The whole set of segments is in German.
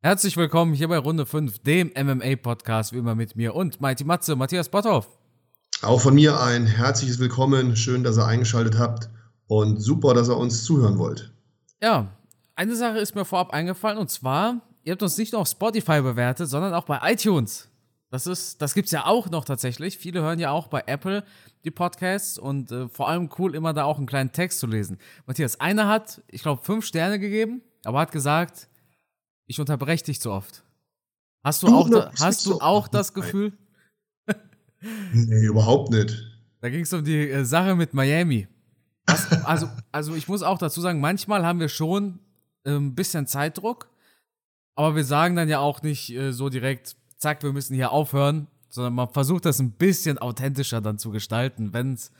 Herzlich willkommen hier bei Runde 5, dem MMA-Podcast, wie immer mit mir und Mighty Matze, Matthias Botthoff. Auch von mir ein herzliches Willkommen. Schön, dass ihr eingeschaltet habt und super, dass ihr uns zuhören wollt. Ja, eine Sache ist mir vorab eingefallen und zwar, ihr habt uns nicht nur auf Spotify bewertet, sondern auch bei iTunes. Das ist, das gibt's ja auch noch tatsächlich. Viele hören ja auch bei Apple die Podcasts und äh, vor allem cool, immer da auch einen kleinen Text zu lesen. Matthias, einer hat, ich glaube, fünf Sterne gegeben, aber hat gesagt, ich unterbreche dich zu oft. Hast du, auch, da, hast du auch das Gefühl? nee, überhaupt nicht. Da ging es um die äh, Sache mit Miami. Was, also, also ich muss auch dazu sagen, manchmal haben wir schon äh, ein bisschen Zeitdruck, aber wir sagen dann ja auch nicht äh, so direkt, zack, wir müssen hier aufhören, sondern man versucht das ein bisschen authentischer dann zu gestalten, wenn's,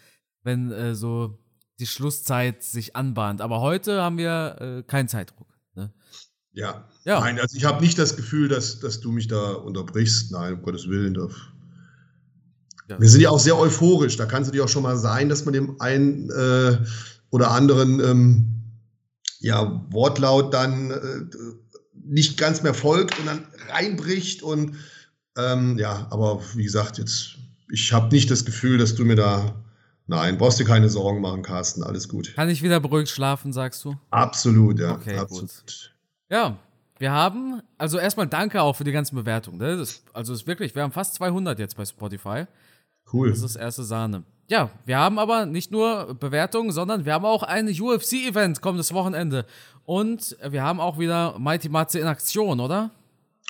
wenn äh, so die Schlusszeit sich anbahnt. Aber heute haben wir äh, keinen Zeitdruck. Ja. ja. Nein, also ich habe nicht das Gefühl, dass, dass du mich da unterbrichst. Nein, um Gottes Willen. Ja. Wir sind ja auch sehr euphorisch. Da kann es natürlich auch schon mal sein, dass man dem einen äh, oder anderen ähm, ja, Wortlaut dann äh, nicht ganz mehr folgt und dann reinbricht. Und ähm, ja, aber wie gesagt, jetzt, ich habe nicht das Gefühl, dass du mir da Nein, brauchst dir keine Sorgen machen, Carsten. Alles gut. Kann ich wieder beruhigt schlafen, sagst du? Absolut, ja. Okay, absolut. gut. Ja, wir haben, also erstmal danke auch für die ganzen Bewertungen. Ne? Das, also ist wirklich, wir haben fast 200 jetzt bei Spotify. Cool. Das ist erste Sahne. Ja, wir haben aber nicht nur Bewertungen, sondern wir haben auch ein UFC-Event kommendes Wochenende. Und wir haben auch wieder Mighty Matze in Aktion, oder?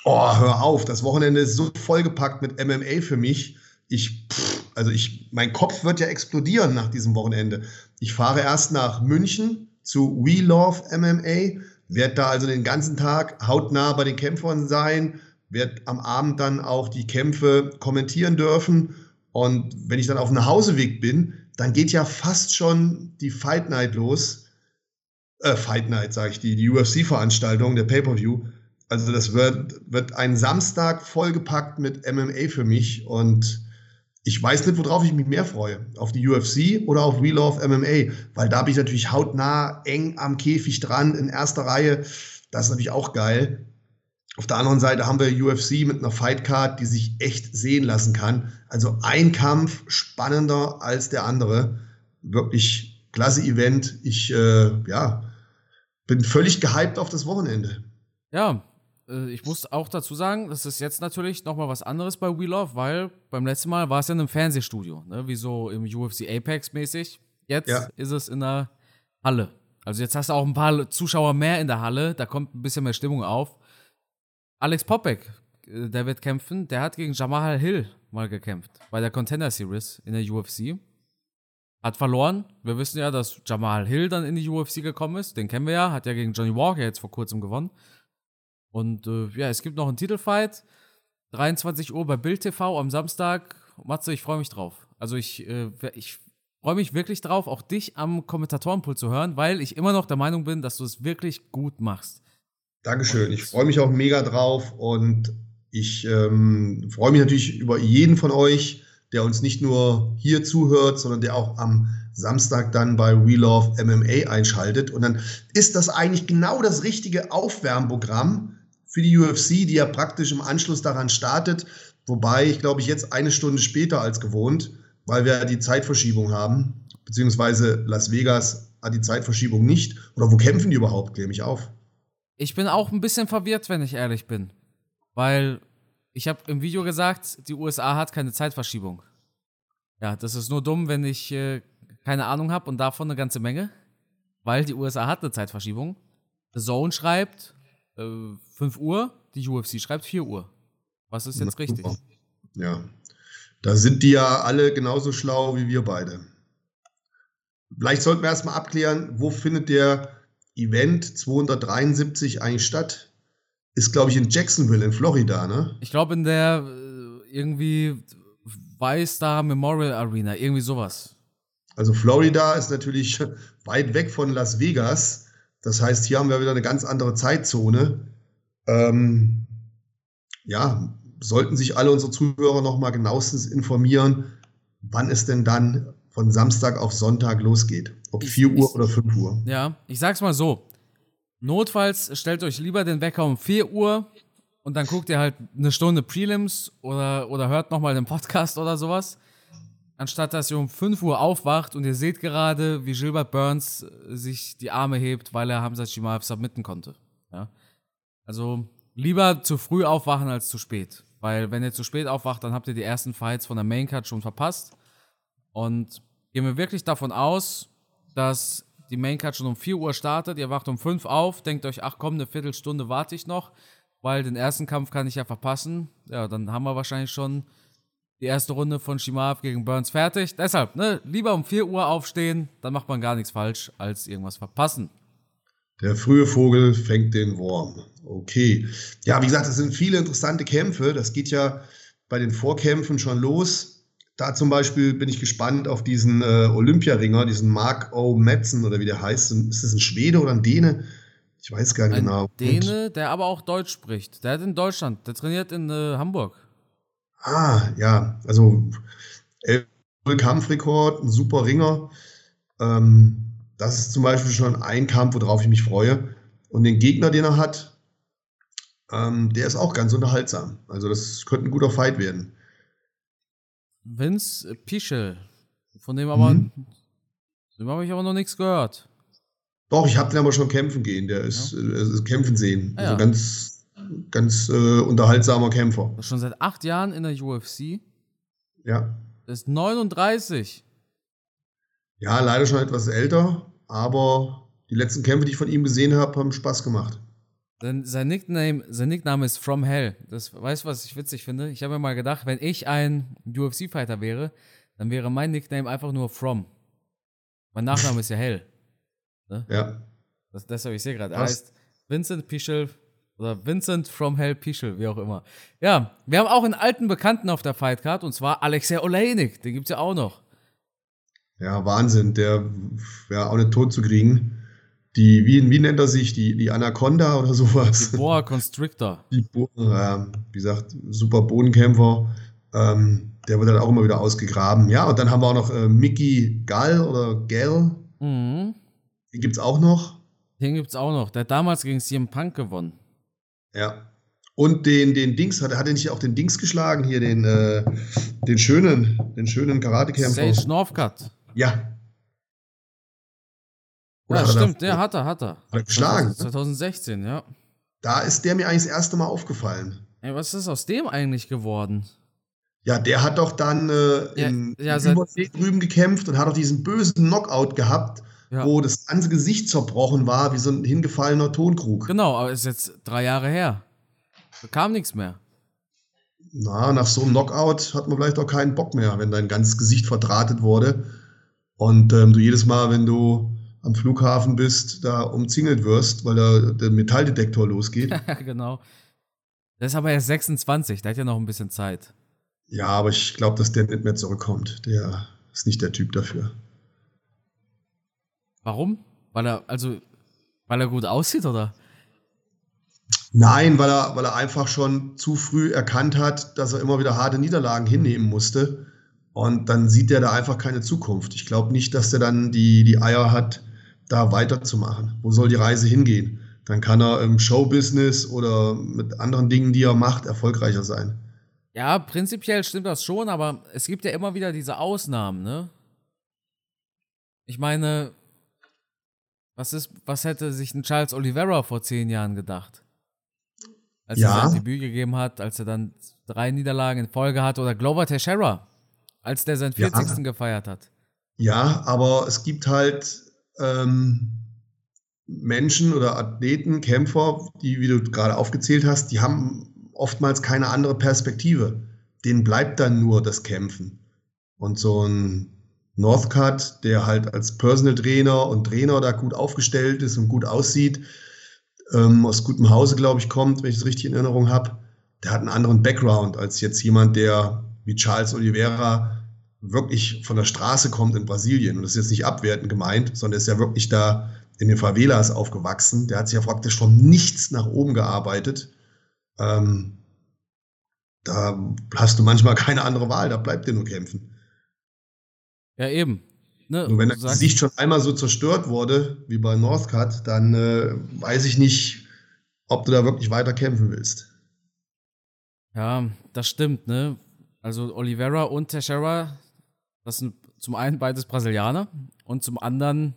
Oh, hör auf. Das Wochenende ist so vollgepackt mit MMA für mich. Ich, pff, also ich, mein Kopf wird ja explodieren nach diesem Wochenende. Ich fahre erst nach München zu We Love MMA werde da also den ganzen Tag hautnah bei den Kämpfern sein, werde am Abend dann auch die Kämpfe kommentieren dürfen. Und wenn ich dann auf dem Nachhauseweg bin, dann geht ja fast schon die Fight Night los. Äh, Fight Night, sage ich, die, die UFC-Veranstaltung, der Pay-Per-View. Also das wird, wird ein Samstag vollgepackt mit MMA für mich und ich weiß nicht, worauf ich mich mehr freue. Auf die UFC oder auf We Love MMA, weil da bin ich natürlich hautnah, eng am Käfig dran, in erster Reihe. Das ist natürlich auch geil. Auf der anderen Seite haben wir UFC mit einer Fightcard, die sich echt sehen lassen kann. Also ein Kampf spannender als der andere. Wirklich klasse Event. Ich äh, ja, bin völlig gehypt auf das Wochenende. Ja, äh, ich muss auch dazu sagen, das ist jetzt natürlich nochmal was anderes bei We Love, weil beim letzten Mal war es ja in einem Fernsehstudio, ne? wie so im UFC Apex mäßig. Jetzt ja. ist es in der Halle. Also jetzt hast du auch ein paar Zuschauer mehr in der Halle, da kommt ein bisschen mehr Stimmung auf. Alex Popek, äh, der wird kämpfen, der hat gegen Jamal Hill mal gekämpft bei der Contender Series in der UFC. Hat verloren. Wir wissen ja, dass Jamal Hill dann in die UFC gekommen ist. Den kennen wir ja. Hat ja gegen Johnny Walker jetzt vor kurzem gewonnen. Und äh, ja, es gibt noch einen Titelfight. 23 Uhr bei Bild TV am Samstag. Matze, ich freue mich drauf. Also ich, äh, ich freue mich wirklich drauf, auch dich am Kommentatorenpult zu hören, weil ich immer noch der Meinung bin, dass du es wirklich gut machst. Dankeschön. Ich freue mich auch mega drauf und ich ähm, freue mich natürlich über jeden von euch, der uns nicht nur hier zuhört, sondern der auch am Samstag dann bei We Love MMA einschaltet. Und dann ist das eigentlich genau das richtige Aufwärmprogramm für die UFC, die ja praktisch im Anschluss daran startet. Wobei ich glaube ich jetzt eine Stunde später als gewohnt, weil wir die Zeitverschiebung haben, beziehungsweise Las Vegas hat die Zeitverschiebung nicht. Oder wo kämpfen die überhaupt? Klär mich auf. Ich bin auch ein bisschen verwirrt, wenn ich ehrlich bin. Weil ich habe im Video gesagt, die USA hat keine Zeitverschiebung. Ja, das ist nur dumm, wenn ich äh, keine Ahnung habe und davon eine ganze Menge. Weil die USA hat eine Zeitverschiebung. The Zone schreibt, äh, 5 Uhr, die UFC schreibt 4 Uhr. Was ist jetzt richtig? Ja, da sind die ja alle genauso schlau wie wir beide. Vielleicht sollten wir erstmal abklären, wo findet der Event 273 eigentlich statt? Ist, glaube ich, in Jacksonville in Florida, ne? Ich glaube, in der äh, irgendwie Weißstar Memorial Arena, irgendwie sowas. Also Florida ist natürlich weit weg von Las Vegas. Das heißt, hier haben wir wieder eine ganz andere Zeitzone. Ähm, ja, sollten sich alle unsere Zuhörer noch mal genauestens informieren, wann es denn dann von Samstag auf Sonntag losgeht. Ob ich, 4 Uhr ich, oder 5 Uhr. Ja, ich sag's mal so. Notfalls stellt euch lieber den Wecker um 4 Uhr und dann guckt ihr halt eine Stunde Prelims oder, oder hört nochmal den Podcast oder sowas. Anstatt dass ihr um 5 Uhr aufwacht und ihr seht gerade, wie Gilbert Burns sich die Arme hebt, weil er Hamza Chimaev submitten konnte. Ja? Also lieber zu früh aufwachen als zu spät. Weil wenn ihr zu spät aufwacht, dann habt ihr die ersten Fights von der Maincard schon verpasst. Und gehen wir wirklich davon aus, dass die Maincard schon um 4 Uhr startet, ihr wacht um 5 auf, denkt euch, ach komm, eine Viertelstunde warte ich noch, weil den ersten Kampf kann ich ja verpassen. Ja, dann haben wir wahrscheinlich schon die erste Runde von Shimaev gegen Burns fertig. Deshalb, ne, lieber um 4 Uhr aufstehen, dann macht man gar nichts falsch, als irgendwas verpassen. Der frühe Vogel fängt den Wurm. Okay. Ja, wie gesagt, es sind viele interessante Kämpfe. Das geht ja bei den Vorkämpfen schon los. Da zum Beispiel bin ich gespannt auf diesen äh, Olympiaringer, diesen Mark O. Metzen oder wie der heißt. Ist das ein Schwede oder ein Däne? Ich weiß gar nicht ein genau. Däne, der aber auch Deutsch spricht. Der hat in Deutschland, der trainiert in äh, Hamburg. Ah, ja. Also Kampfrekord, ein super Ringer. Ähm, das ist zum Beispiel schon ein Kampf, worauf ich mich freue. Und den Gegner, den er hat, ähm, der ist auch ganz unterhaltsam. Also das könnte ein guter Fight werden. Vince Pichel, von dem aber, mhm. dem habe ich aber noch nichts gehört. Doch, ich habe den aber schon kämpfen gehen. Der ist, ja. äh, kämpfen sehen. Ah, also ja. ganz, ganz äh, unterhaltsamer Kämpfer. Schon seit acht Jahren in der UFC. Ja. Ist 39. Ja, leider schon etwas älter, aber die letzten Kämpfe, die ich von ihm gesehen habe, haben Spaß gemacht. Sein, sein, Nickname, sein Nickname ist From Hell. Das weißt du, was ich witzig finde? Ich habe mir mal gedacht, wenn ich ein UFC-Fighter wäre, dann wäre mein Nickname einfach nur From. Mein Nachname ist ja Hell. Ne? Ja. Das, deshalb, ich sehe gerade, er heißt Vincent Pichel oder Vincent from Hell Pichel, wie auch immer. Ja, wir haben auch einen alten Bekannten auf der Fightcard und zwar Alexei Olejnik. Den gibt es ja auch noch. Ja, Wahnsinn, der wäre auch nicht tot zu kriegen. Die, wie, wie nennt er sich? Die, die Anaconda oder sowas? Die Boa Constrictor. Die Bo äh, wie gesagt, super Bodenkämpfer. Ähm, der wird dann auch immer wieder ausgegraben. Ja, und dann haben wir auch noch äh, Mickey Gall oder Gell. Mhm. Den gibt es auch noch. Den gibt es auch noch. Der hat damals gegen CM Punk gewonnen. Ja. Und den, den Dings, hat, hat er nicht auch den Dings geschlagen? Hier, den, äh, den schönen, den schönen Karatekämpfer. Sage Northcutt. Ja. Oder ja, stimmt, der hat er, hat er. Hat er geschlagen. 2016, ja. Da ist der mir eigentlich das erste Mal aufgefallen. Ey, was ist aus dem eigentlich geworden? Ja, der hat doch dann äh, in, ja, ja, drüben gekämpft und hat doch diesen bösen Knockout gehabt, ja. wo das ganze Gesicht zerbrochen war, wie so ein hingefallener Tonkrug. Genau, aber ist jetzt drei Jahre her. Da kam nichts mehr. Na, nach so einem Knockout hat man vielleicht auch keinen Bock mehr, wenn dein ganzes Gesicht verdrahtet wurde und ähm, du jedes Mal, wenn du am Flughafen bist, da umzingelt wirst, weil da der Metalldetektor losgeht. genau. Der ist aber erst 26, der hat ja noch ein bisschen Zeit. Ja, aber ich glaube, dass der nicht mehr zurückkommt. Der ist nicht der Typ dafür. Warum? Weil er, also, weil er gut aussieht, oder? Nein, weil er, weil er einfach schon zu früh erkannt hat, dass er immer wieder harte Niederlagen hinnehmen musste. Und dann sieht er da einfach keine Zukunft. Ich glaube nicht, dass er dann die, die Eier hat, da weiterzumachen. Wo soll die Reise hingehen? Dann kann er im Showbusiness oder mit anderen Dingen, die er macht, erfolgreicher sein. Ja, prinzipiell stimmt das schon, aber es gibt ja immer wieder diese Ausnahmen, ne? Ich meine, was, ist, was hätte sich ein Charles Oliveira vor zehn Jahren gedacht? Als ja. er sein Debüt gegeben hat, als er dann drei Niederlagen in Folge hatte, oder Glover Teixeira, als der seinen 40. Ja. gefeiert hat. Ja, aber es gibt halt ähm, Menschen oder Athleten, Kämpfer, die, wie du gerade aufgezählt hast, die haben oftmals keine andere Perspektive. Denen bleibt dann nur das Kämpfen. Und so ein Northcutt, der halt als Personal Trainer und Trainer da gut aufgestellt ist und gut aussieht, ähm, aus gutem Hause, glaube ich, kommt, wenn ich es richtig in Erinnerung habe, der hat einen anderen Background als jetzt jemand, der wie Charles Oliveira wirklich von der Straße kommt in Brasilien. Und das ist jetzt nicht abwertend gemeint, sondern ist ja wirklich da in den Favelas aufgewachsen. Der hat sich ja praktisch von nichts nach oben gearbeitet. Ähm, da hast du manchmal keine andere Wahl, da bleibt dir nur kämpfen. Ja, eben. Ne, Nur wenn das Gesicht schon einmal so zerstört wurde, wie bei Northcutt, dann äh, weiß ich nicht, ob du da wirklich weiter kämpfen willst. Ja, das stimmt, ne? Also Oliveira und Teixeira, das sind zum einen beides Brasilianer und zum anderen,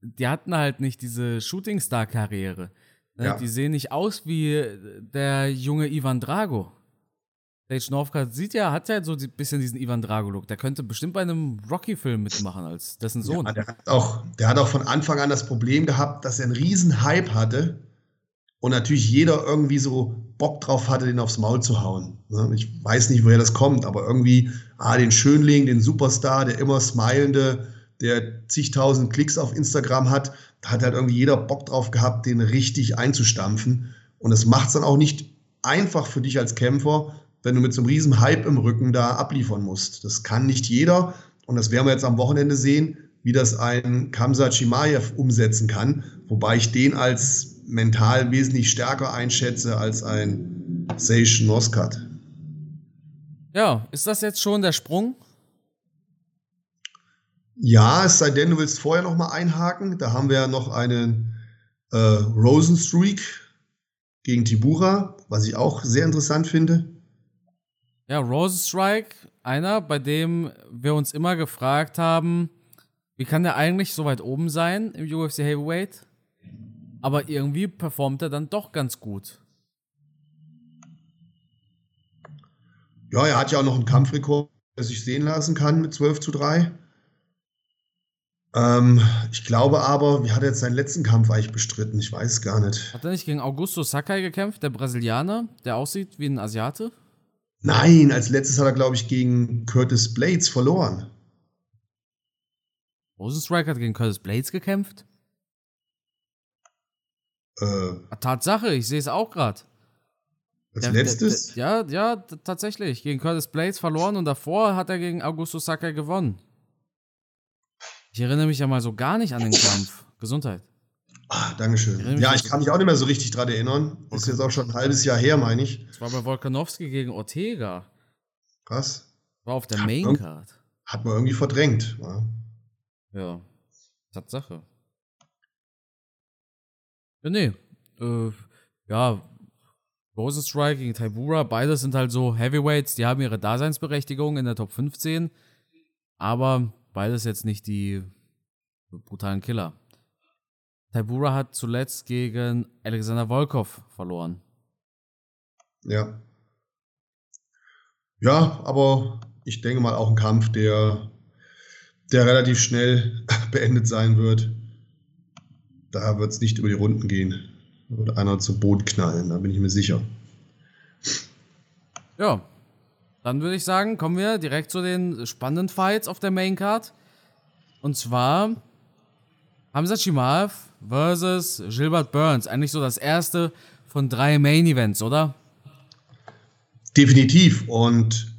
die hatten halt nicht diese Shootingstar-Karriere. Ne? Ja. Die sehen nicht aus wie der junge Ivan Drago. Sage Northcutt sieht ja, hat ja so ein bisschen diesen Ivan Drago-Look. Der könnte bestimmt bei einem Rocky-Film mitmachen als dessen Sohn. Ja, der, hat auch, der hat auch von Anfang an das Problem gehabt, dass er einen riesen Hype hatte und natürlich jeder irgendwie so Bock drauf hatte, den aufs Maul zu hauen. Ne? Ich weiß nicht, woher das kommt, aber irgendwie, ah, den Schönling, den Superstar, der immer smilende, der zigtausend Klicks auf Instagram hat, da hat halt irgendwie jeder Bock drauf gehabt, den richtig einzustampfen. Und das macht es dann auch nicht einfach für dich als Kämpfer, wenn du mit so einem riesen Hype im Rücken da abliefern musst. Das kann nicht jeder und das werden wir jetzt am Wochenende sehen, wie das ein Kamsa Chimaev umsetzen kann, wobei ich den als mental wesentlich stärker einschätze als ein Seish Noskat. Ja, ist das jetzt schon der Sprung? Ja, es sei denn, du willst vorher noch mal einhaken. Da haben wir ja noch einen äh, Rosenstreak gegen Tibura, was ich auch sehr interessant finde. Ja, Rosenstrike, einer, bei dem wir uns immer gefragt haben, wie kann der eigentlich so weit oben sein im UFC Heavyweight? Aber irgendwie performt er dann doch ganz gut. Ja, er hat ja auch noch einen Kampfrekord, der sich sehen lassen kann mit 12 zu 3. Ähm, ich glaube aber, wie hat er jetzt seinen letzten Kampf eigentlich bestritten? Ich weiß es gar nicht. Hat er nicht gegen Augusto Sakai gekämpft, der Brasilianer, der aussieht wie ein Asiate? Nein, als letztes hat er, glaube ich, gegen Curtis Blades verloren. Rosenstrike hat gegen Curtis Blades gekämpft? Äh, Tatsache, ich sehe es auch gerade. Als der, letztes? Der, der, ja, ja, tatsächlich. Gegen Curtis Blades verloren und davor hat er gegen Augusto Sakai gewonnen. Ich erinnere mich ja mal so gar nicht an den Kampf. Gesundheit. Ah, Dankeschön. Ja, ich kann mich auch nicht mehr so richtig dran erinnern. Ist jetzt auch schon ein halbes Jahr her, meine ich. Das war bei Volkanowski gegen Ortega. Krass. War auf der hat Main Card. Hat man irgendwie verdrängt. Ja, ja. Tatsache. Ja, nee. Äh, ja, Rosenstrike gegen Taibura, beides sind halt so Heavyweights, die haben ihre Daseinsberechtigung in der Top 15, aber beides jetzt nicht die brutalen Killer. Taibura hat zuletzt gegen Alexander Volkov verloren. Ja. Ja, aber ich denke mal auch ein Kampf, der, der relativ schnell beendet sein wird. Da wird es nicht über die Runden gehen. Da wird einer zu Boden knallen, da bin ich mir sicher. Ja, dann würde ich sagen, kommen wir direkt zu den spannenden Fights auf der Main Card. Und zwar Hamza Chimaev versus Gilbert Burns. Eigentlich so das erste von drei Main Events, oder? Definitiv. Und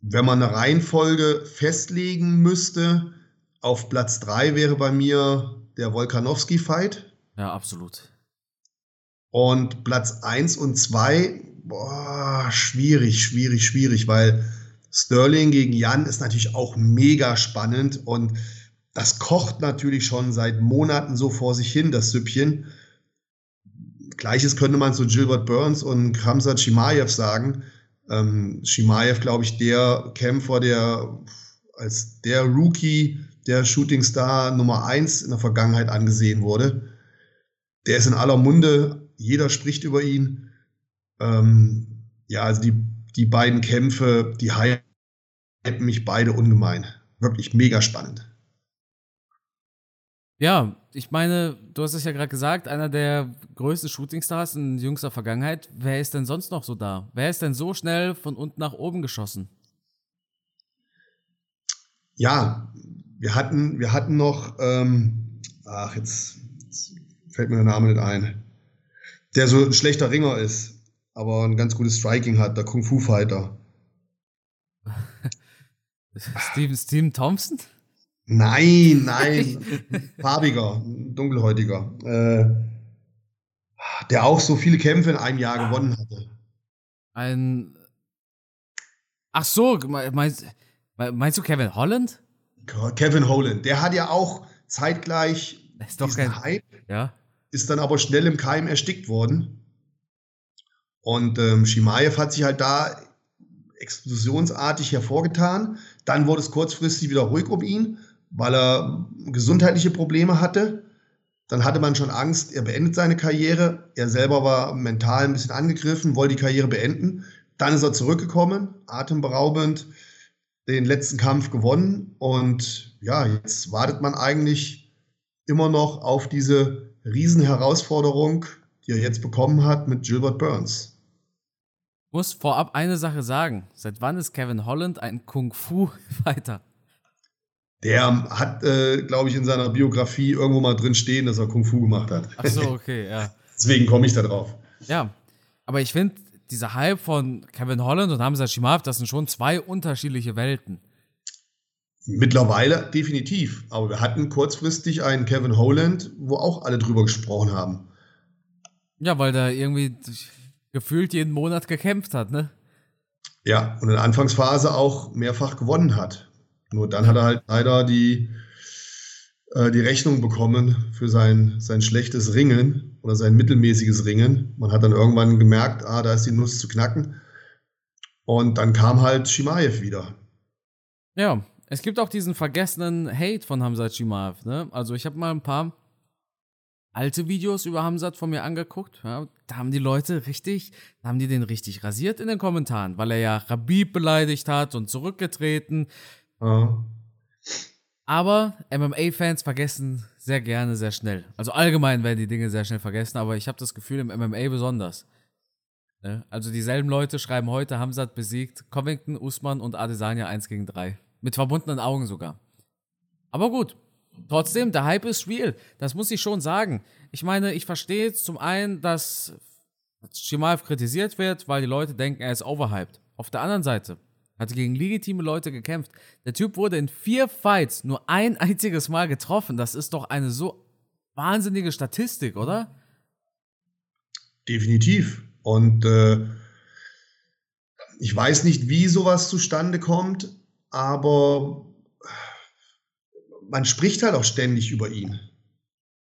wenn man eine Reihenfolge festlegen müsste, auf Platz drei wäre bei mir der Volkanowski-Fight. Ja, absolut. Und Platz eins und zwei, boah, schwierig, schwierig, schwierig, weil Sterling gegen Jan ist natürlich auch mega spannend und das kocht natürlich schon seit Monaten so vor sich hin, das Süppchen. Gleiches könnte man zu Gilbert Burns und Khamzat Chimaev sagen. Ähm, Chimaev, glaube ich, der Kämpfer, der als der Rookie, der Shooting Star Nummer 1 in der Vergangenheit angesehen wurde. Der ist in aller Munde, jeder spricht über ihn. Ähm, ja, also die, die beiden Kämpfe, die hypen mich beide ungemein. Wirklich mega spannend. Ja, ich meine, du hast es ja gerade gesagt, einer der größten Shootingstars in jüngster Vergangenheit. Wer ist denn sonst noch so da? Wer ist denn so schnell von unten nach oben geschossen? Ja, wir hatten, wir hatten noch, ähm, ach, jetzt, jetzt fällt mir der Name nicht ein, der so ein schlechter Ringer ist, aber ein ganz gutes Striking hat, der Kung Fu Fighter. Steven, Steven Thompson? Nein, nein. Farbiger, dunkelhäutiger. Äh, der auch so viele Kämpfe in einem Jahr ah. gewonnen hatte. Ein. Ach so, meinst, meinst du Kevin Holland? Kevin Holland, der hat ja auch zeitgleich ist doch kein Hype, ja. ist dann aber schnell im Keim erstickt worden. Und ähm, Shimaev hat sich halt da explosionsartig hervorgetan. Dann wurde es kurzfristig wieder ruhig um ihn, weil er gesundheitliche Probleme hatte. Dann hatte man schon Angst, er beendet seine Karriere. Er selber war mental ein bisschen angegriffen, wollte die Karriere beenden. Dann ist er zurückgekommen, atemberaubend, den letzten Kampf gewonnen. Und ja, jetzt wartet man eigentlich immer noch auf diese Riesenherausforderung, die er jetzt bekommen hat mit Gilbert Burns. Muss vorab eine Sache sagen. Seit wann ist Kevin Holland ein Kung-Fu-Fighter? Der hat, äh, glaube ich, in seiner Biografie irgendwo mal drin stehen, dass er Kung Fu gemacht hat. Ach so, okay, ja. Deswegen komme ich da drauf. Ja, aber ich finde, dieser Hype von Kevin Holland und Hamza Shimaev, das sind schon zwei unterschiedliche Welten. Mittlerweile definitiv. Aber wir hatten kurzfristig einen Kevin Holland, wo auch alle drüber gesprochen haben. Ja, weil der irgendwie gefühlt jeden Monat gekämpft hat, ne? Ja, und in der Anfangsphase auch mehrfach gewonnen hat. Nur dann hat er halt leider die, äh, die Rechnung bekommen für sein, sein schlechtes Ringen oder sein mittelmäßiges Ringen. Man hat dann irgendwann gemerkt, ah, da ist die Nuss zu knacken. Und dann kam halt Shimaev wieder. Ja, es gibt auch diesen vergessenen Hate von Hamza Shimaev. Ne? Also ich habe mal ein paar alte Videos über Hamzat von mir angeguckt. Ja, da haben die Leute richtig, da haben die den richtig rasiert in den Kommentaren, weil er ja Rabib beleidigt hat und zurückgetreten. Ja. Aber MMA-Fans vergessen sehr gerne sehr schnell. Also allgemein werden die Dinge sehr schnell vergessen, aber ich habe das Gefühl, im MMA besonders. Ne? Also dieselben Leute schreiben heute, Hamzat besiegt Covington, Usman und Adesanya 1 gegen 3. Mit verbundenen Augen sogar. Aber gut, trotzdem, der Hype ist real. Das muss ich schon sagen. Ich meine, ich verstehe zum einen, dass Shimaev kritisiert wird, weil die Leute denken, er ist overhyped. Auf der anderen Seite hat gegen legitime Leute gekämpft. Der Typ wurde in vier Fights nur ein einziges Mal getroffen. Das ist doch eine so wahnsinnige Statistik, oder? Definitiv. Und äh, ich weiß nicht, wie sowas zustande kommt, aber man spricht halt auch ständig über ihn.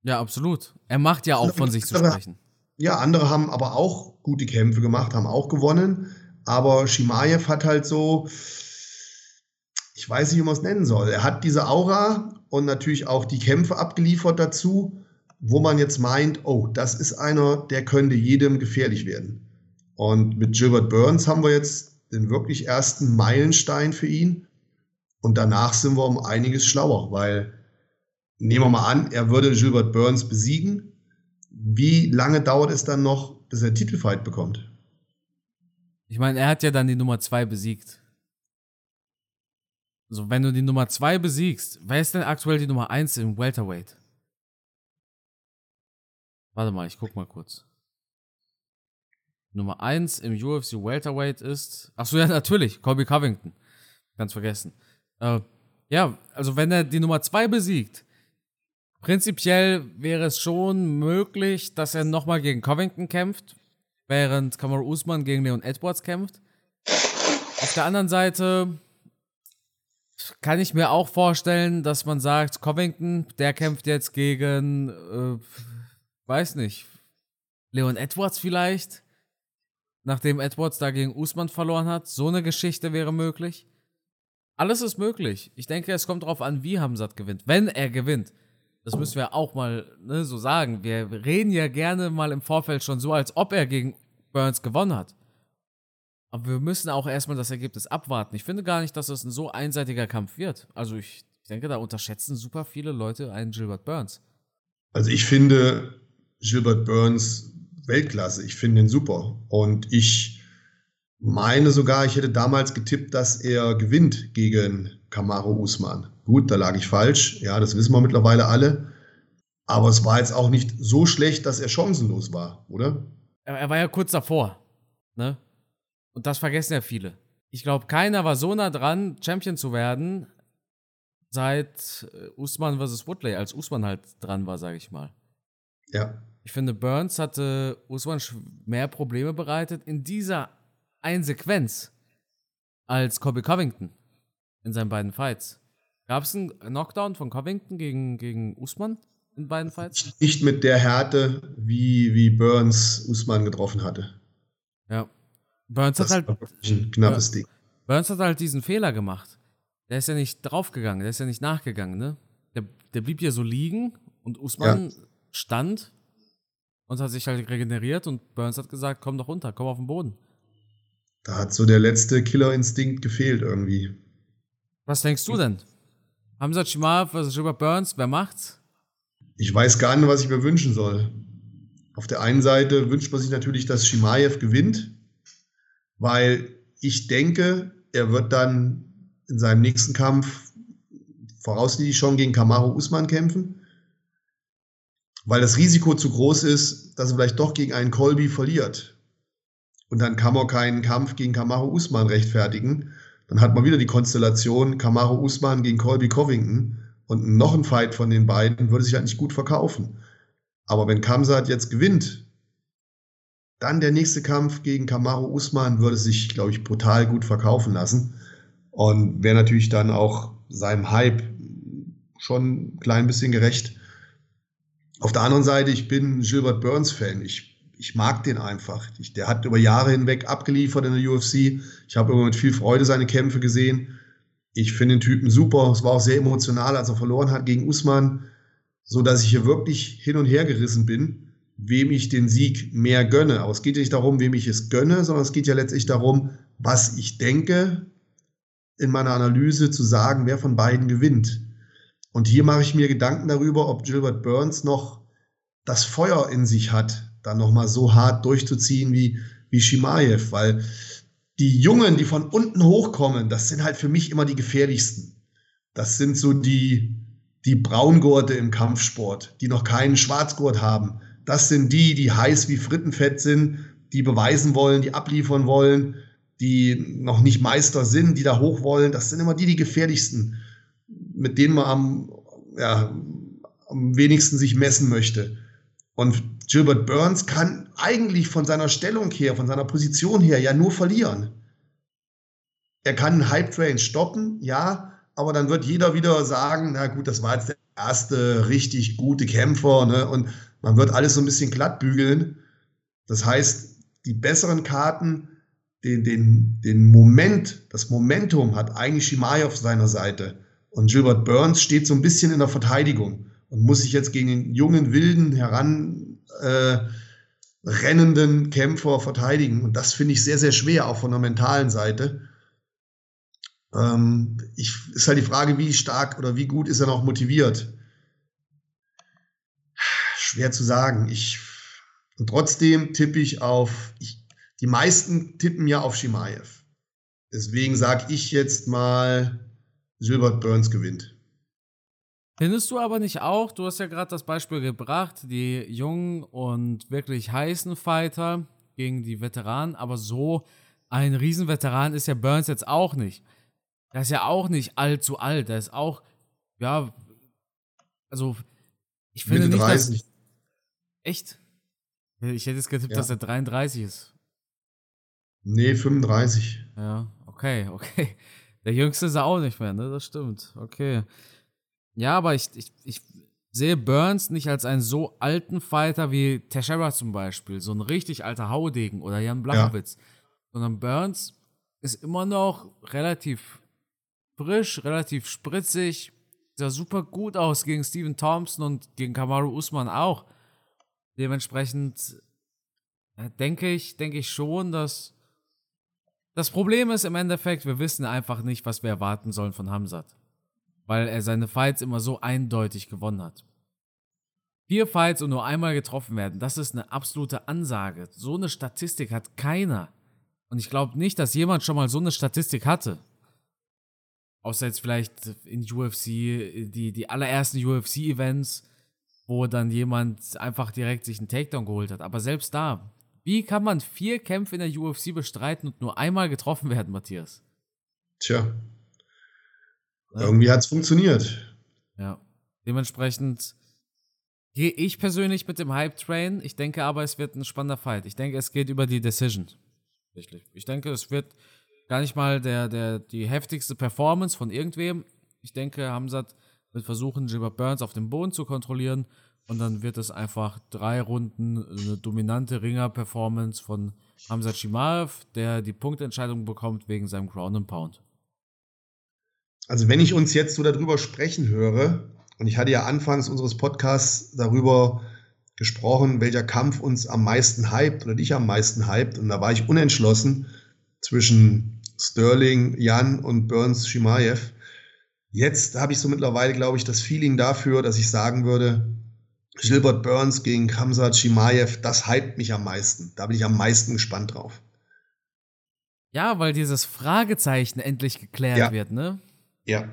Ja, absolut. Er macht ja auch von sich zu sprechen. Ja, andere haben aber auch gute Kämpfe gemacht, haben auch gewonnen. Aber Shimaev hat halt so, ich weiß nicht, wie man es nennen soll. Er hat diese Aura und natürlich auch die Kämpfe abgeliefert dazu, wo man jetzt meint, oh, das ist einer, der könnte jedem gefährlich werden. Und mit Gilbert Burns haben wir jetzt den wirklich ersten Meilenstein für ihn. Und danach sind wir um einiges schlauer, weil nehmen wir mal an, er würde Gilbert Burns besiegen. Wie lange dauert es dann noch, bis er Titelfight bekommt? Ich meine, er hat ja dann die Nummer 2 besiegt. So, wenn du die Nummer 2 besiegst, wer ist denn aktuell die Nummer 1 im Welterweight? Warte mal, ich guck mal kurz. Nummer 1 im UFC Welterweight ist. Achso, ja, natürlich, Colby Covington. Ganz vergessen. Äh, ja, also wenn er die Nummer 2 besiegt, prinzipiell wäre es schon möglich, dass er nochmal gegen Covington kämpft, während Kamaru Usman gegen Leon Edwards kämpft. Auf der anderen Seite kann ich mir auch vorstellen, dass man sagt, Covington, der kämpft jetzt gegen, äh, weiß nicht, Leon Edwards vielleicht, nachdem Edwards da gegen Usman verloren hat. So eine Geschichte wäre möglich. Alles ist möglich. Ich denke, es kommt darauf an, wie Hamzat gewinnt. Wenn er gewinnt. Das müssen wir auch mal ne, so sagen. Wir reden ja gerne mal im Vorfeld schon so, als ob er gegen Burns gewonnen hat. Aber wir müssen auch erstmal das Ergebnis abwarten. Ich finde gar nicht, dass es ein so einseitiger Kampf wird. Also ich denke, da unterschätzen super viele Leute einen Gilbert Burns. Also ich finde Gilbert Burns Weltklasse. Ich finde ihn super. Und ich meine sogar, ich hätte damals getippt, dass er gewinnt gegen Kamaro Usman. Gut, da lag ich falsch. Ja, das wissen wir mittlerweile alle. Aber es war jetzt auch nicht so schlecht, dass er chancenlos war, oder? Er war ja kurz davor. Ne? Und das vergessen ja viele. Ich glaube, keiner war so nah dran, Champion zu werden, seit äh, Usman vs. Woodley, als Usman halt dran war, sage ich mal. Ja. Ich finde, Burns hatte Usman mehr Probleme bereitet in dieser eine Sequenz als Colby Covington in seinen beiden Fights. Gab es einen Knockdown von Covington gegen, gegen Usman in beiden Fights? Nicht mit der Härte, wie, wie Burns Usman getroffen hatte. Ja. Burns das hat halt. Ein knappes Ding. Burns hat halt diesen Fehler gemacht. Der ist ja nicht draufgegangen, der ist ja nicht nachgegangen, ne? Der, der blieb ja so liegen und Usman ja. stand und hat sich halt regeneriert und Burns hat gesagt, komm doch runter, komm auf den Boden. Da hat so der letzte Killerinstinkt gefehlt irgendwie. Was denkst du denn? Hamza Chimaev versus Gilbert Burns, wer macht's? Ich weiß gar nicht, was ich mir wünschen soll. Auf der einen Seite wünscht man sich natürlich, dass Chimaev gewinnt, weil ich denke, er wird dann in seinem nächsten Kampf voraussichtlich schon gegen Kamaru Usman kämpfen, weil das Risiko zu groß ist, dass er vielleicht doch gegen einen Colby verliert. Und dann kann man keinen Kampf gegen Kamaru Usman rechtfertigen. Dann hat man wieder die Konstellation Kamaru Usman gegen Colby Covington und noch ein Fight von den beiden würde sich halt nicht gut verkaufen. Aber wenn Kamsat jetzt gewinnt, dann der nächste Kampf gegen Kamaru Usman würde sich, glaube ich, brutal gut verkaufen lassen und wäre natürlich dann auch seinem Hype schon ein klein bisschen gerecht. Auf der anderen Seite, ich bin Gilbert Burns Fan. Ich ich mag den einfach. Ich, der hat über Jahre hinweg abgeliefert in der UFC. Ich habe immer mit viel Freude seine Kämpfe gesehen. Ich finde den Typen super. Es war auch sehr emotional, als er verloren hat gegen Usman, so dass ich hier wirklich hin und her gerissen bin, wem ich den Sieg mehr gönne. Aber es geht ja nicht darum, wem ich es gönne, sondern es geht ja letztlich darum, was ich denke, in meiner Analyse zu sagen, wer von beiden gewinnt. Und hier mache ich mir Gedanken darüber, ob Gilbert Burns noch das Feuer in sich hat, dann nochmal so hart durchzuziehen wie, wie Shimaev, weil die Jungen, die von unten hochkommen, das sind halt für mich immer die gefährlichsten. Das sind so die, die Braungurte im Kampfsport, die noch keinen Schwarzgurt haben. Das sind die, die heiß wie Frittenfett sind, die beweisen wollen, die abliefern wollen, die noch nicht Meister sind, die da hoch wollen. Das sind immer die, die gefährlichsten, mit denen man am, ja, am wenigsten sich messen möchte. Und Gilbert Burns kann eigentlich von seiner Stellung her, von seiner Position her ja nur verlieren. Er kann einen Hype Train stoppen, ja, aber dann wird jeder wieder sagen, na gut, das war jetzt der erste richtig gute Kämpfer, ne? Und man wird alles so ein bisschen glatt bügeln. Das heißt, die besseren Karten, den, den, den Moment, das Momentum hat eigentlich Shimai auf seiner Seite. Und Gilbert Burns steht so ein bisschen in der Verteidigung und muss sich jetzt gegen den jungen, wilden, heran äh, rennenden Kämpfer verteidigen. Und das finde ich sehr, sehr schwer, auch von der mentalen Seite. Ähm, ich, ist halt die Frage, wie stark oder wie gut ist er noch motiviert. Schwer zu sagen. Ich, und trotzdem tippe ich auf, ich, die meisten tippen ja auf Shimaev. Deswegen sage ich jetzt mal, Gilbert Burns gewinnt. Findest du aber nicht auch, du hast ja gerade das Beispiel gebracht, die jungen und wirklich heißen Fighter gegen die Veteranen, aber so ein Riesenveteran ist ja Burns jetzt auch nicht. Er ist ja auch nicht allzu alt, er ist auch, ja, also ich finde Mitte nicht, 30. dass... Echt? Ich hätte jetzt getippt, ja. dass er 33 ist. Nee, 35. Ja, okay, okay. Der Jüngste ist er auch nicht mehr, ne? Das stimmt. Okay. Ja, aber ich, ich, ich sehe Burns nicht als einen so alten Fighter wie Teixeira zum Beispiel, so ein richtig alter Haudegen oder Jan Blachowitz, ja. sondern Burns ist immer noch relativ frisch, relativ spritzig, sah super gut aus gegen Steven Thompson und gegen Kamaru Usman auch. Dementsprechend äh, denke ich, denke ich schon, dass das Problem ist im Endeffekt, wir wissen einfach nicht, was wir erwarten sollen von Hamzat weil er seine Fights immer so eindeutig gewonnen hat. Vier Fights und nur einmal getroffen werden, das ist eine absolute Ansage. So eine Statistik hat keiner. Und ich glaube nicht, dass jemand schon mal so eine Statistik hatte. Außer jetzt vielleicht in UFC, die, die allerersten UFC-Events, wo dann jemand einfach direkt sich einen Takedown geholt hat. Aber selbst da, wie kann man vier Kämpfe in der UFC bestreiten und nur einmal getroffen werden, Matthias? Tja, ja. Irgendwie hat es funktioniert. Ja. Dementsprechend gehe ich persönlich mit dem Hype-Train. Ich denke aber, es wird ein spannender Fight. Ich denke, es geht über die Decision. Ich denke, es wird gar nicht mal der, der, die heftigste Performance von irgendwem. Ich denke, Hamzat wird versuchen, Gilbert Burns auf dem Boden zu kontrollieren und dann wird es einfach drei Runden eine dominante Ringer-Performance von Hamzat Shimaev, der die Punktentscheidung bekommt wegen seinem Ground and Pound. Also wenn ich uns jetzt so darüber sprechen höre, und ich hatte ja anfangs unseres Podcasts darüber gesprochen, welcher Kampf uns am meisten hypt oder dich am meisten hypt, und da war ich unentschlossen zwischen Sterling, Jan und Burns Shimaev. Jetzt habe ich so mittlerweile, glaube ich, das Feeling dafür, dass ich sagen würde, Gilbert Burns gegen Kamsat Shimaev, das hypt mich am meisten. Da bin ich am meisten gespannt drauf. Ja, weil dieses Fragezeichen endlich geklärt ja. wird, ne? Ja.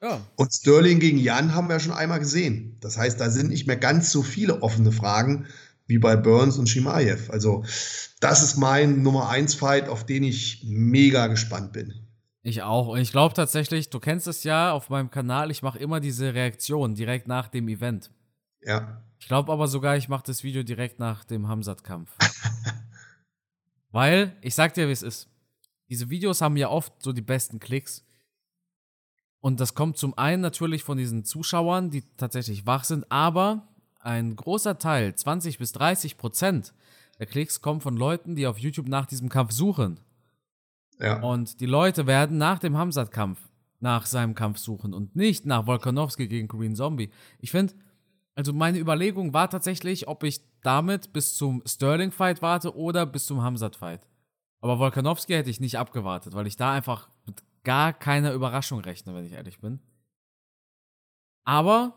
ja. Und Sterling gegen Jan haben wir ja schon einmal gesehen. Das heißt, da sind nicht mehr ganz so viele offene Fragen wie bei Burns und Shimaev. Also, das ist mein Nummer 1 Fight, auf den ich mega gespannt bin. Ich auch. Und ich glaube tatsächlich, du kennst es ja auf meinem Kanal, ich mache immer diese Reaktion direkt nach dem Event. Ja. Ich glaube aber sogar, ich mache das Video direkt nach dem Hamzat-Kampf. Weil, ich sag dir, wie es ist. Diese Videos haben ja oft so die besten Klicks. Und das kommt zum einen natürlich von diesen Zuschauern, die tatsächlich wach sind, aber ein großer Teil, 20 bis 30 Prozent der Klicks, kommen von Leuten, die auf YouTube nach diesem Kampf suchen. Ja. Und die Leute werden nach dem Hamzat-Kampf nach seinem Kampf suchen und nicht nach Volkanovski gegen Korean Zombie. Ich finde, also meine Überlegung war tatsächlich, ob ich damit bis zum Sterling-Fight warte oder bis zum Hamzat-Fight. Aber Volkanovski hätte ich nicht abgewartet, weil ich da einfach mit gar keiner Überraschung rechne, wenn ich ehrlich bin. Aber,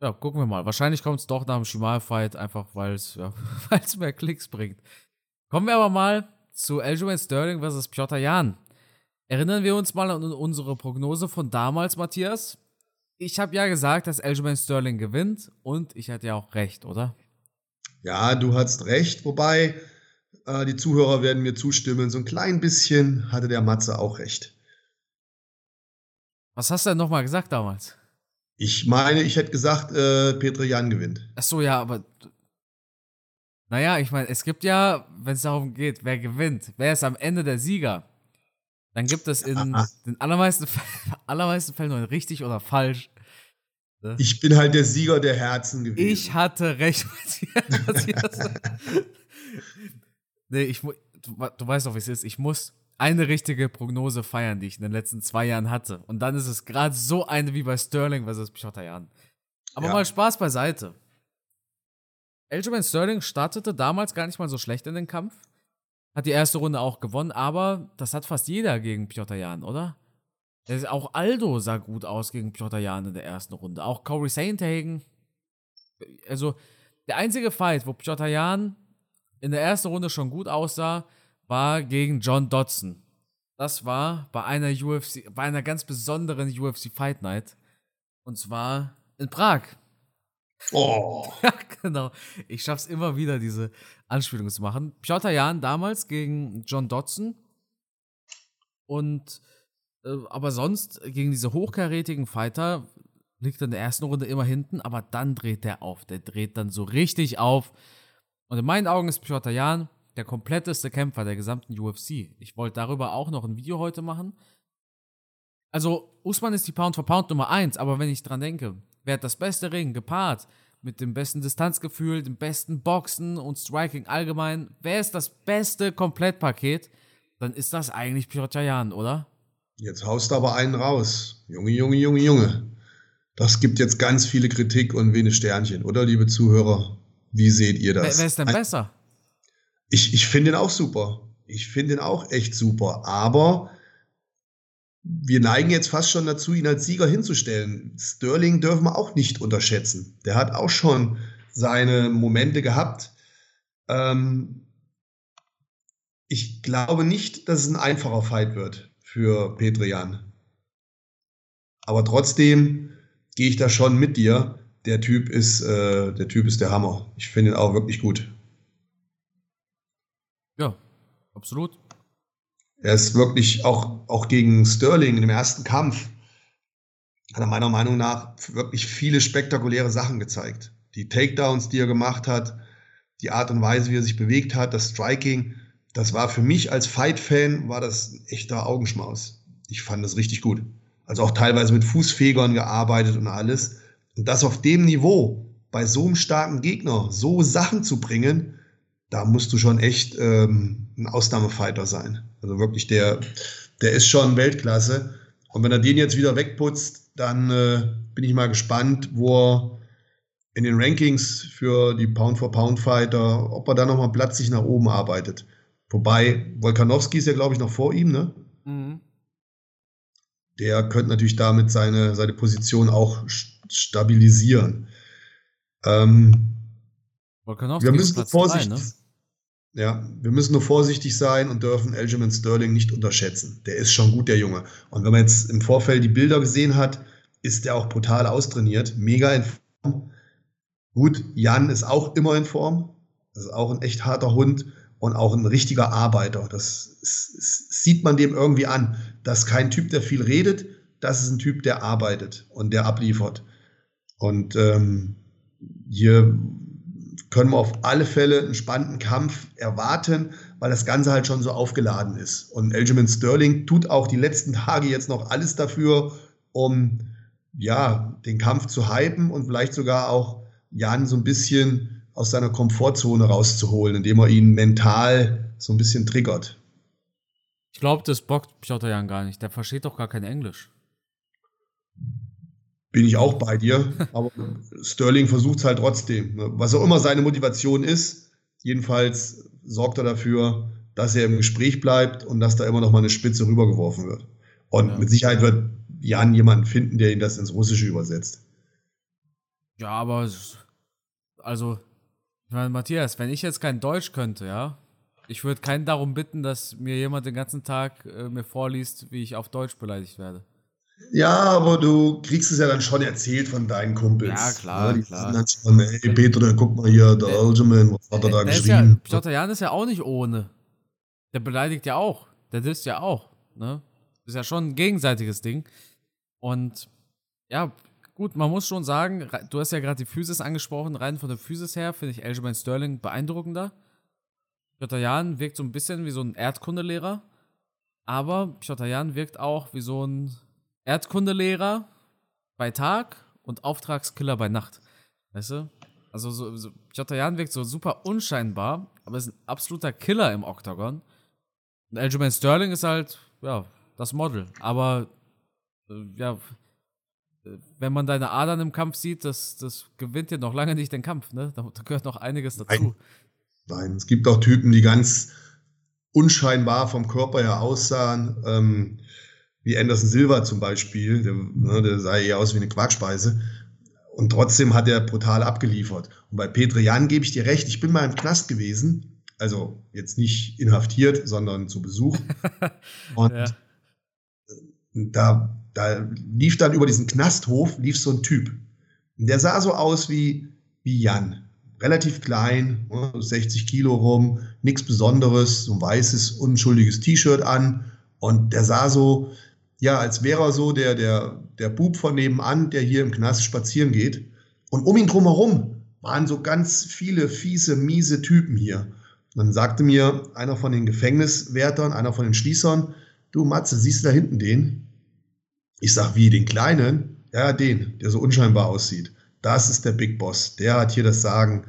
ja, gucken wir mal. Wahrscheinlich kommt es doch nach dem Shimal-Fight, einfach weil es ja, mehr Klicks bringt. Kommen wir aber mal zu Aljamain Sterling versus Piotr Jan. Erinnern wir uns mal an unsere Prognose von damals, Matthias? Ich habe ja gesagt, dass Aljamain Sterling gewinnt und ich hatte ja auch recht, oder? Ja, du hast recht, wobei äh, die Zuhörer werden mir zustimmen. So ein klein bisschen hatte der Matze auch recht. Was hast du denn nochmal gesagt damals? Ich meine, ich hätte gesagt, äh, Petre Jan gewinnt. Ach so, ja, aber naja, ich meine, es gibt ja, wenn es darum geht, wer gewinnt, wer ist am Ende der Sieger, dann gibt es in den allermeisten, allermeisten Fällen nur richtig oder falsch. Ne? Ich bin halt der Sieger der Herzen gewesen. Ich hatte recht, Matthias. Nee, ich, du, du weißt doch, wie es ist. Ich muss eine richtige Prognose feiern, die ich in den letzten zwei Jahren hatte. Und dann ist es gerade so eine wie bei Sterling versus Piotr Jan. Aber ja. mal Spaß beiseite. Aljamain Sterling startete damals gar nicht mal so schlecht in den Kampf. Hat die erste Runde auch gewonnen, aber das hat fast jeder gegen Piotr Jan, oder? Auch Aldo sah gut aus gegen Piotr Jan in der ersten Runde. Auch Corey Sainthagen. Also, der einzige Fight, wo Piotr Jan in der ersten Runde schon gut aussah, war gegen John Dodson. Das war bei einer UFC, bei einer ganz besonderen UFC Fight Night. Und zwar in Prag. Oh. ja, genau. Ich schaff's immer wieder, diese Anspielung zu machen. Piotr Jan damals gegen John Dodson. Und äh, aber sonst gegen diese hochkarätigen Fighter liegt er in der ersten Runde immer hinten, aber dann dreht der auf. Der dreht dann so richtig auf. Und in meinen Augen ist Piotr Jan der kompletteste Kämpfer der gesamten UFC. Ich wollte darüber auch noch ein Video heute machen. Also, Usman ist die Pound for Pound Nummer 1, aber wenn ich dran denke, wer hat das beste Ring gepaart mit dem besten Distanzgefühl, dem besten Boxen und Striking allgemein, wer ist das beste Komplettpaket, dann ist das eigentlich Piotr Jan, oder? Jetzt haust du aber einen raus. Junge, Junge, Junge, Junge. Das gibt jetzt ganz viele Kritik und wenig Sternchen, oder, liebe Zuhörer? Wie seht ihr das? Wer, wer ist denn besser? Ich, ich finde ihn auch super. Ich finde ihn auch echt super. Aber wir neigen jetzt fast schon dazu, ihn als Sieger hinzustellen. Sterling dürfen wir auch nicht unterschätzen. Der hat auch schon seine Momente gehabt. Ähm ich glaube nicht, dass es ein einfacher Fight wird für Petrian. Aber trotzdem gehe ich da schon mit dir. Der Typ ist, äh, der Typ ist der Hammer. Ich finde ihn auch wirklich gut. Ja, absolut. Er ist wirklich auch, auch gegen Sterling im ersten Kampf, hat er meiner Meinung nach wirklich viele spektakuläre Sachen gezeigt. Die Takedowns, die er gemacht hat, die Art und Weise, wie er sich bewegt hat, das Striking, das war für mich als Fight-Fan, war das ein echter Augenschmaus. ich fand das richtig gut. Also auch teilweise mit Fußfegern gearbeitet und alles. Und das auf dem Niveau, bei so einem starken Gegner, so Sachen zu bringen, da musst du schon echt ähm, ein Ausnahmefighter sein. Also wirklich, der, der ist schon Weltklasse. Und wenn er den jetzt wieder wegputzt, dann äh, bin ich mal gespannt, wo er in den Rankings für die Pound-for-Pound-Fighter, ob er da nochmal Platz sich nach oben arbeitet. Wobei, Volkanowski ist ja, glaube ich, noch vor ihm, ne? Mhm. Der könnte natürlich damit seine, seine Position auch stabilisieren. Ähm, wir müssen vorsichtig, drei, ne? Ja, wir müssen nur vorsichtig sein und dürfen Aljamain Sterling nicht unterschätzen. Der ist schon gut, der Junge. Und wenn man jetzt im Vorfeld die Bilder gesehen hat, ist der auch brutal austrainiert, mega in Form. Gut, Jan ist auch immer in Form. Das ist auch ein echt harter Hund und auch ein richtiger Arbeiter. Das, ist, das sieht man dem irgendwie an. Das ist kein Typ, der viel redet. Das ist ein Typ, der arbeitet und der abliefert. Und ähm, hier können wir auf alle Fälle einen spannenden Kampf erwarten, weil das Ganze halt schon so aufgeladen ist. Und Elgin Sterling tut auch die letzten Tage jetzt noch alles dafür, um ja, den Kampf zu hypen und vielleicht sogar auch Jan so ein bisschen aus seiner Komfortzone rauszuholen, indem er ihn mental so ein bisschen triggert. Ich glaube, das bockt Piotr Jan gar nicht. Der versteht doch gar kein Englisch. Bin ich auch bei dir. Aber Sterling versucht es halt trotzdem. Ne? Was auch immer seine Motivation ist, jedenfalls sorgt er dafür, dass er im Gespräch bleibt und dass da immer noch mal eine Spitze rübergeworfen wird. Und ja. mit Sicherheit wird Jan jemanden finden, der ihn das ins Russische übersetzt. Ja, aber also, ich meine, Matthias, wenn ich jetzt kein Deutsch könnte, ja, ich würde keinen darum bitten, dass mir jemand den ganzen Tag äh, mir vorliest, wie ich auf Deutsch beleidigt werde. Ja, aber du kriegst es ja dann schon erzählt von deinen Kumpels. Ja, klar, ja, die klar. Dann schon, hey Peter, guck mal hier, der Algerman, was hat er da geschrieben? Ja, Piotr Jan ist ja auch nicht ohne. Der beleidigt ja auch. Der disst ja auch. Ne? Ist ja schon ein gegenseitiges Ding. Und ja, gut, man muss schon sagen, du hast ja gerade die Physis angesprochen. Rein von der Physis her finde ich Aljamain Sterling beeindruckender. Piotr Jan wirkt so ein bisschen wie so ein Erdkundelehrer. Aber Piotr Jan wirkt auch wie so ein Erdkundelehrer bei Tag und Auftragskiller bei Nacht. Weißt du? Also so, so Piotr Jan wirkt so super unscheinbar, aber ist ein absoluter Killer im Octagon. Und Aljamain Sterling ist halt, ja, das Model. Aber, äh, ja, wenn man deine Adern im Kampf sieht, das, das gewinnt dir noch lange nicht den Kampf, ne? Da, da gehört noch einiges dazu. Nein. Nein, es gibt auch Typen, die ganz unscheinbar vom Körper her aussahen. Ähm, wie Anderson Silva zum Beispiel, der, ne, der sah eher aus wie eine Quarkspeise. Und trotzdem hat er brutal abgeliefert. Und bei Petre Jan gebe ich dir recht, ich bin mal im Knast gewesen. Also jetzt nicht inhaftiert, sondern zu Besuch. Und ja. da, da lief dann über diesen Knasthof, lief so ein Typ. Und der sah so aus wie, wie Jan. Relativ klein, 60 ne, Kilo rum, nichts Besonderes, so ein weißes, unschuldiges T-Shirt an. Und der sah so, ja, als wäre er so der, der, der Bub von nebenan, der hier im Knast spazieren geht. Und um ihn drumherum waren so ganz viele fiese, miese Typen hier. Und dann sagte mir einer von den Gefängniswärtern, einer von den Schließern, du Matze, siehst du da hinten den? Ich sag, wie, den Kleinen? Ja, den, der so unscheinbar aussieht. Das ist der Big Boss. Der hat hier das Sagen.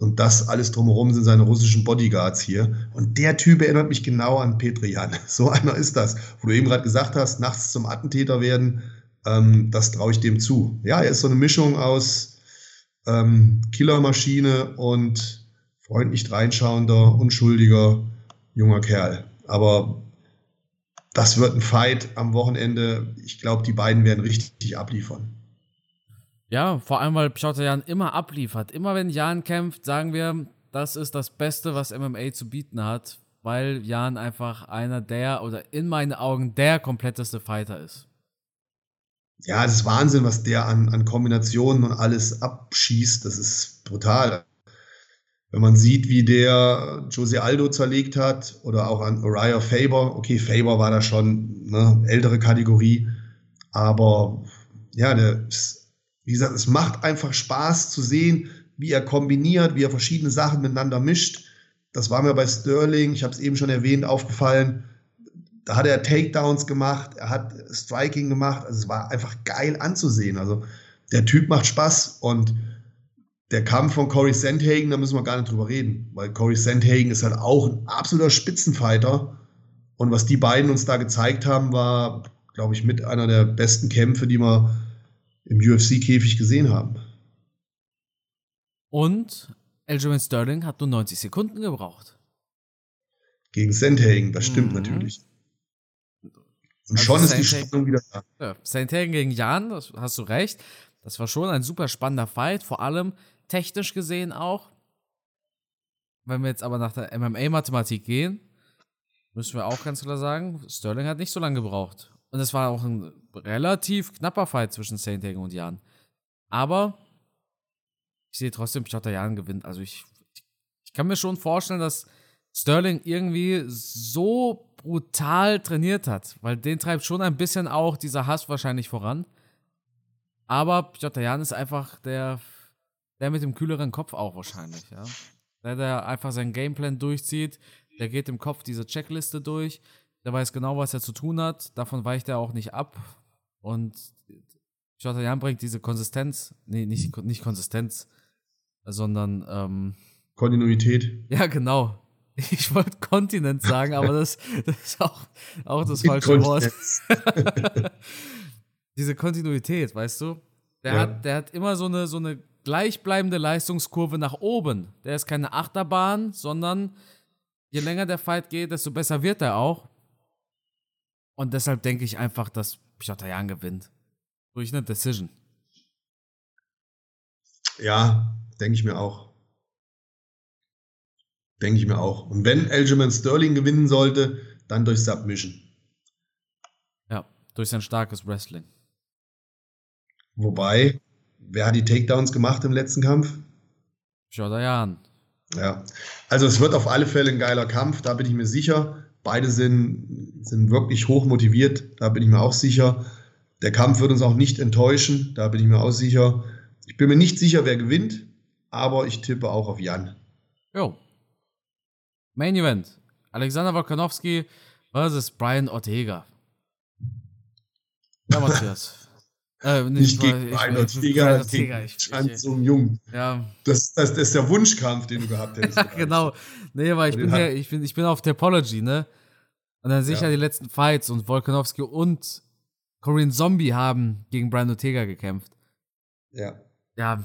Und das alles drumherum sind seine russischen Bodyguards hier. Und der Typ erinnert mich genau an Petrian. So einer ist das. Wo du eben gerade gesagt hast, nachts zum Attentäter werden, ähm, das traue ich dem zu. Ja, er ist so eine Mischung aus ähm, Killermaschine und freundlich reinschauender, unschuldiger junger Kerl. Aber das wird ein Fight am Wochenende. Ich glaube, die beiden werden richtig abliefern. Ja, vor allem, weil Piotr Jan immer abliefert. Immer wenn Jan kämpft, sagen wir, das ist das Beste, was MMA zu bieten hat, weil Jan einfach einer der oder in meinen Augen der kompletteste Fighter ist. Ja, es ist Wahnsinn, was der an, an Kombinationen und alles abschießt. Das ist brutal. Wenn man sieht, wie der Jose Aldo zerlegt hat oder auch an Uriah Faber. Okay, Faber war da schon eine ältere Kategorie, aber ja, der ist wie gesagt, es macht einfach Spaß zu sehen, wie er kombiniert, wie er verschiedene Sachen miteinander mischt. Das war mir bei Sterling, ich habe es eben schon erwähnt, aufgefallen. da hat er Takedowns gemacht, er hat Striking gemacht. Also es war einfach geil anzusehen. Also der Typ macht Spaß und der Kampf von Corey Sandhagen, da müssen wir gar nicht drüber reden, weil Corey Sandhagen ist halt auch ein absoluter Spitzenfighter. Und was die beiden uns da gezeigt haben, war, glaube ich, mit einer der besten Kämpfe, die wir im UFC-Käfig gesehen haben. Und Aljamain Sterling hat nur 90 Sekunden gebraucht. Gegen Sandhagen, das stimmt mhm. natürlich. Und also schon ist die Spannung wieder da. Ja, Sandhagen gegen Jan, das hast du recht. Das war schon ein super spannender Fight, vor allem technisch gesehen auch. Wenn wir jetzt aber nach der MMA-Mathematik gehen, müssen wir auch ganz klar sagen, Sterling hat nicht so lange gebraucht. Und es war auch ein relativ knapper Fight zwischen Saint und Jan. Aber ich sehe trotzdem, Piotr Jan gewinnt. Also ich, ich kann mir schon vorstellen, dass Sterling irgendwie so brutal trainiert hat, weil den treibt schon ein bisschen auch dieser Hass wahrscheinlich voran. Aber Piotr Jan ist einfach der, der mit dem kühleren Kopf auch wahrscheinlich, ja. Der, der einfach seinen Gameplan durchzieht, der geht im Kopf diese Checkliste durch, der weiß genau, was er zu tun hat, davon weicht er auch nicht ab. Und Piotr Jan bringt diese Konsistenz, nee, nicht, nicht Konsistenz, sondern ähm, Kontinuität. Ja, genau. Ich wollte Kontinent sagen, aber das, das ist auch, auch das falsche Wort. Diese Kontinuität, weißt du? Der, ja. hat, der hat immer so eine, so eine gleichbleibende Leistungskurve nach oben. Der ist keine Achterbahn, sondern je länger der Fight geht, desto besser wird er auch. Und deshalb denke ich einfach, dass Piotr Jan gewinnt. Durch eine Decision. Ja, denke ich mir auch. Denke ich mir auch. Und wenn Aljamain Sterling gewinnen sollte, dann durch Submission. Ja, durch sein starkes Wrestling. Wobei, wer hat die Takedowns gemacht im letzten Kampf? Jordan. Ja, also es wird auf alle Fälle ein geiler Kampf, da bin ich mir sicher. Beide sind, sind wirklich hoch motiviert, da bin ich mir auch sicher. Der Kampf wird uns auch nicht enttäuschen, da bin ich mir auch sicher. Ich bin mir nicht sicher, wer gewinnt, aber ich tippe auch auf Jan. Jo, Main Event. Alexander Volkanovski versus Brian Ortega. Ja, Matthias. Äh, nicht, nicht gegen Ortega. Ich, ich, so jung. Ja. Das, das, das ist der Wunschkampf, den du gehabt hättest. ja, genau. Nee, weil ich bin, hier, ich, bin, ich bin auf Topology, ne? Und dann sehe ich ja. ja die letzten Fights und Volkanovski und Korean Zombie haben gegen Brian Ortega gekämpft. Ja. Ja.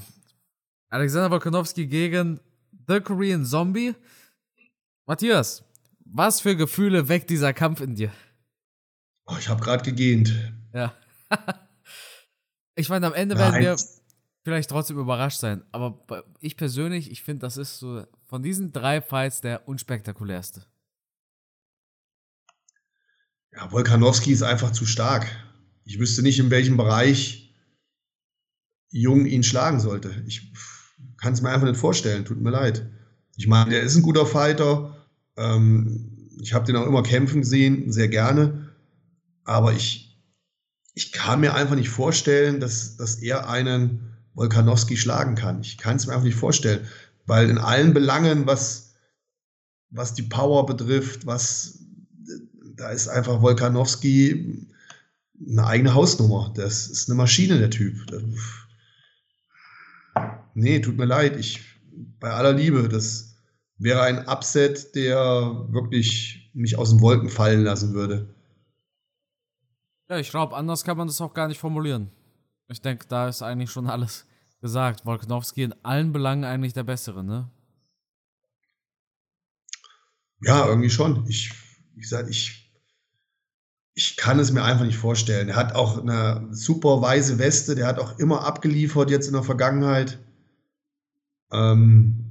Alexander Volkanovski gegen The Korean Zombie. Matthias, was für Gefühle weckt dieser Kampf in dir? Oh, ich habe gerade gegähnt. Ja. ich meine, am Ende Nein. werden wir vielleicht trotzdem überrascht sein. Aber ich persönlich, ich finde, das ist so von diesen drei Fights der unspektakulärste. Ja, Volkanowski ist einfach zu stark. Ich wüsste nicht, in welchem Bereich Jung ihn schlagen sollte. Ich kann es mir einfach nicht vorstellen. Tut mir leid. Ich meine, er ist ein guter Fighter. Ähm, ich habe den auch immer kämpfen gesehen, sehr gerne. Aber ich, ich kann mir einfach nicht vorstellen, dass, dass er einen Volkanowski schlagen kann. Ich kann es mir einfach nicht vorstellen. Weil in allen Belangen, was, was die Power betrifft, was da ist einfach Volkanowski eine eigene Hausnummer. Das ist eine Maschine, der Typ. Nee, tut mir leid. Ich, bei aller Liebe, das, wäre ein Upset, der wirklich mich aus den Wolken fallen lassen würde. Ja, ich glaube, anders kann man das auch gar nicht formulieren. Ich denke, da ist eigentlich schon alles gesagt. Wolkanowski in allen Belangen eigentlich der Bessere, ne? Ja, irgendwie schon. Ich, wie gesagt, ich, ich kann es mir einfach nicht vorstellen. Er hat auch eine super weiße Weste, der hat auch immer abgeliefert jetzt in der Vergangenheit. Ähm,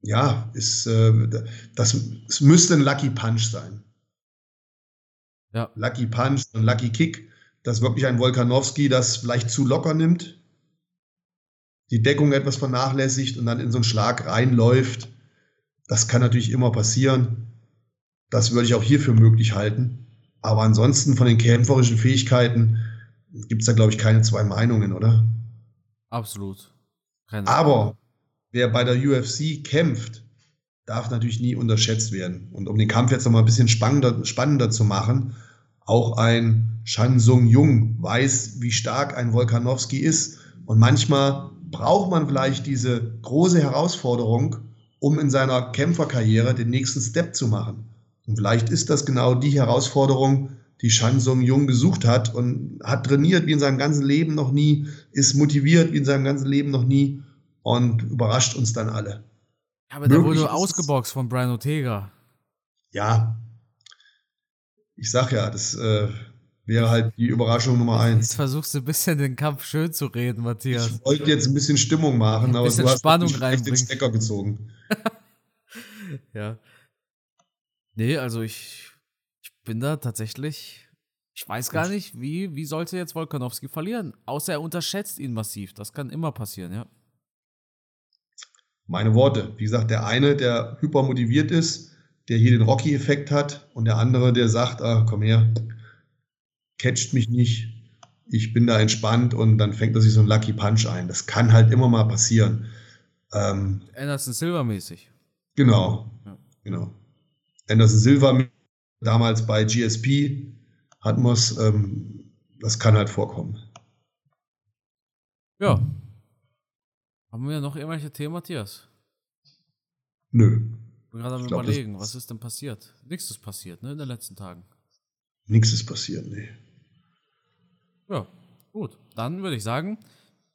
ja, ist, äh, das, es müsste ein Lucky Punch sein. Ja. Lucky Punch und Lucky Kick, dass wirklich ein Volkanowski das vielleicht zu locker nimmt, die Deckung etwas vernachlässigt und dann in so einen Schlag reinläuft. Das kann natürlich immer passieren. Das würde ich auch hierfür möglich halten. Aber ansonsten von den kämpferischen Fähigkeiten gibt es da, glaube ich, keine zwei Meinungen, oder? Absolut. Keine Aber wer bei der UFC kämpft darf natürlich nie unterschätzt werden. Und um den Kampf jetzt noch mal ein bisschen spannender, spannender zu machen, auch ein Shan Sung Jung weiß, wie stark ein Volkanowski ist. Und manchmal braucht man vielleicht diese große Herausforderung, um in seiner Kämpferkarriere den nächsten Step zu machen. Und vielleicht ist das genau die Herausforderung, die Shan Sung Jung gesucht hat und hat trainiert wie in seinem ganzen Leben noch nie, ist motiviert wie in seinem ganzen Leben noch nie und überrascht uns dann alle. Aber der wurde ausgeboxt von Brian Ortega. Ja. Ich sag ja, das äh, wäre halt die Überraschung Nummer eins. Jetzt versuchst du ein bisschen den Kampf schön zu reden, Matthias. Ich wollte jetzt ein bisschen Stimmung machen, ein aber du hast Spannung den Stecker gezogen. ja. Nee, also ich, ich bin da tatsächlich. Ich weiß gar nicht, wie, wie sollte jetzt Volkanowski verlieren? Außer er unterschätzt ihn massiv. Das kann immer passieren, ja meine Worte. Wie gesagt, der eine, der hypermotiviert ist, der hier den Rocky-Effekt hat und der andere, der sagt, ah, komm her, catcht mich nicht, ich bin da entspannt und dann fängt er sich so ein Lucky Punch ein. Das kann halt immer mal passieren. Ähm, Anderson Silver mäßig. Genau, ja. genau. Anderson Silver damals bei GSP hat muss, ähm, das kann halt vorkommen. Ja, haben wir noch irgendwelche Themen, Matthias? Nö. Ich bin gerade am glaub, überlegen, was ist denn passiert? Nichts ist passiert, ne, in den letzten Tagen. Nichts ist passiert, nee. Ja, gut. Dann würde ich sagen,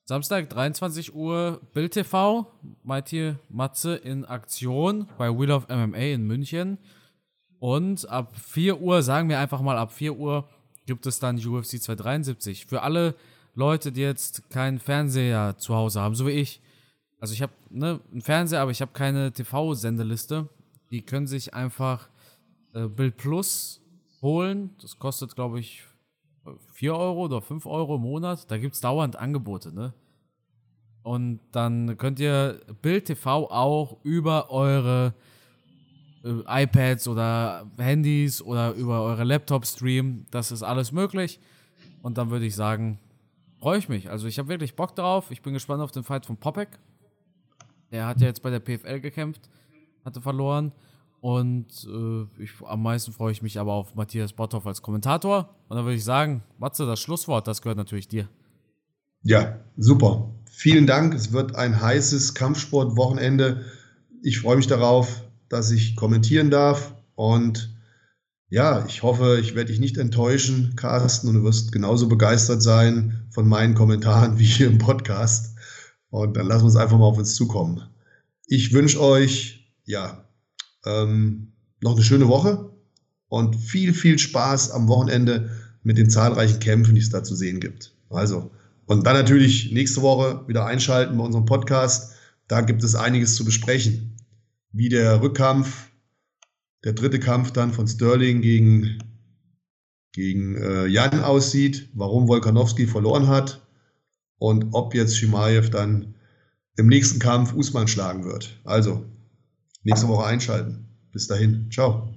Samstag, 23 Uhr, Bild TV, Mighty Matze in Aktion bei Wheel of MMA in München. Und ab 4 Uhr, sagen wir einfach mal ab 4 Uhr, gibt es dann UFC 273. Für alle Leute, die jetzt keinen Fernseher zu Hause haben, so wie ich, also ich habe ne, einen Fernseher, aber ich habe keine TV-Sendeliste. Die können sich einfach äh, Bild Plus holen. Das kostet, glaube ich, 4 Euro oder 5 Euro im Monat. Da gibt es dauernd Angebote, ne? Und dann könnt ihr Bild TV auch über eure äh, iPads oder Handys oder über eure Laptops streamen. Das ist alles möglich. Und dann würde ich sagen, freue ich mich. Also ich habe wirklich Bock drauf. Ich bin gespannt auf den Fight von Popek. Er hat ja jetzt bei der PFL gekämpft, hatte verloren. Und äh, ich, am meisten freue ich mich aber auf Matthias Botthoff als Kommentator. Und dann würde ich sagen, Matze, das Schlusswort, das gehört natürlich dir. Ja, super. Vielen Dank. Es wird ein heißes Kampfsportwochenende. Ich freue mich darauf, dass ich kommentieren darf. Und ja, ich hoffe, ich werde dich nicht enttäuschen, Carsten, und du wirst genauso begeistert sein von meinen Kommentaren wie hier im Podcast. Und dann lassen wir uns einfach mal auf uns zukommen. Ich wünsche euch, ja, ähm, noch eine schöne Woche und viel, viel Spaß am Wochenende mit den zahlreichen Kämpfen, die es da zu sehen gibt. Also, und dann natürlich nächste Woche wieder einschalten bei unserem Podcast. Da gibt es einiges zu besprechen. Wie der Rückkampf, der dritte Kampf dann von Sterling gegen, gegen äh, Jan aussieht, warum Wolkanowski verloren hat und ob jetzt Shimaev dann im nächsten Kampf Usman schlagen wird. Also, nächste Woche einschalten. Bis dahin. Ciao.